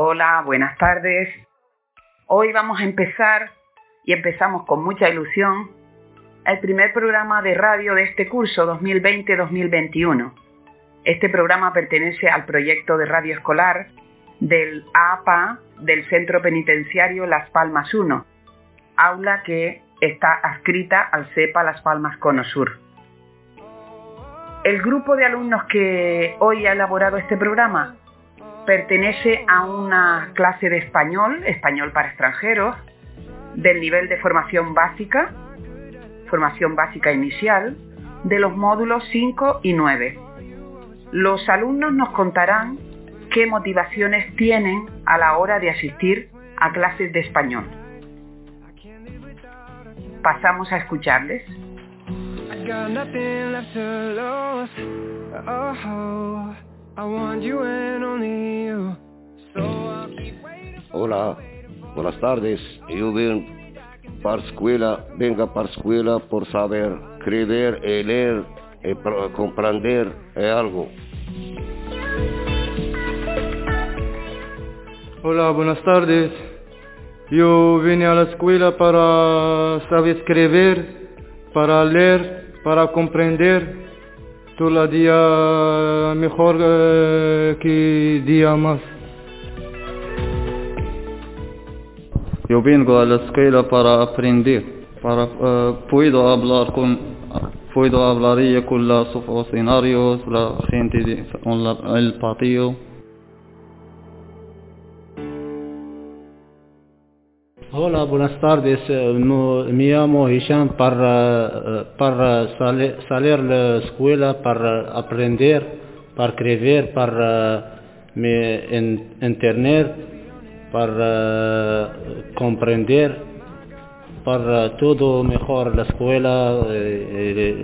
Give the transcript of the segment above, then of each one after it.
Hola, buenas tardes. Hoy vamos a empezar, y empezamos con mucha ilusión, el primer programa de radio de este curso 2020-2021. Este programa pertenece al proyecto de radio escolar del APA del Centro Penitenciario Las Palmas 1, aula que está adscrita al CEPA Las Palmas Cono Sur. El grupo de alumnos que hoy ha elaborado este programa pertenece a una clase de español, español para extranjeros, del nivel de formación básica, formación básica inicial, de los módulos 5 y 9. Los alumnos nos contarán qué motivaciones tienen a la hora de asistir a clases de español. Pasamos a escucharles. Hola, buenas tardes. Yo vengo para escuela, venga para escuela por saber escribir, leer, y comprender algo. Hola, buenas tardes. Yo vine a la escuela para saber escribir, para leer, para comprender. Todo el día mejor eh, que día más. Yo vengo a la escuela para aprender, para eh, puedo hablar con puedo hablar con los funcionarios, la gente de, con Hola, buenas tardes. Me llamo Hisham para, para salir, salir la escuela, para aprender, para escribir, para en, internet, para comprender, para todo mejor la escuela,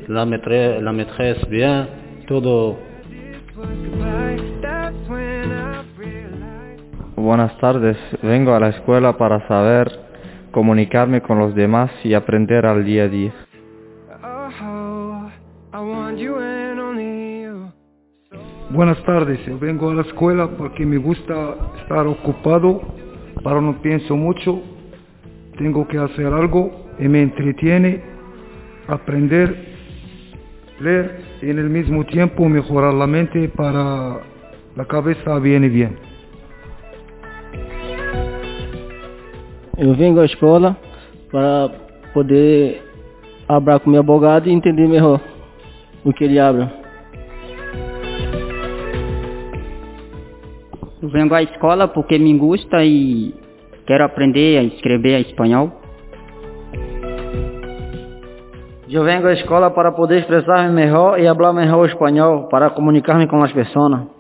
la maîtresse, la bien, todo. Buenas tardes, vengo a la escuela para saber comunicarme con los demás y aprender al día a día. Buenas tardes, vengo a la escuela porque me gusta estar ocupado, pero no pienso mucho, tengo que hacer algo y me entretiene, aprender, leer y en el mismo tiempo mejorar la mente para la cabeza viene bien. Eu venho à escola para poder hablar com meu abogado e entender melhor o que ele habla. Eu venho à escola porque me gusta e quero aprender a escrever espanhol. Eu venho à escola para poder expressar-me melhor e falar melhor o espanhol, para comunicar-me com as pessoas.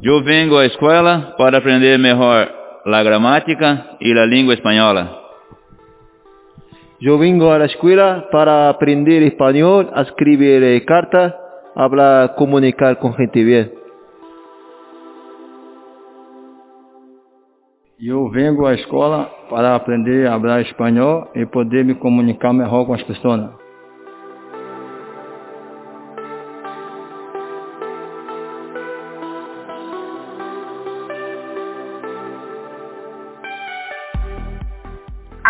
Eu venho à escola para aprender melhor a gramática e a língua espanhola. Eu venho à escola para aprender espanhol, escrever cartas, hablar, comunicar com gente bem. Eu venho à escola para aprender a falar espanhol e poder me comunicar melhor com as pessoas.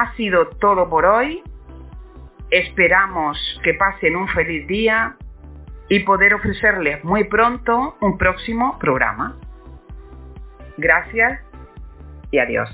Ha sido todo por hoy. Esperamos que pasen un feliz día y poder ofrecerles muy pronto un próximo programa. Gracias y adiós.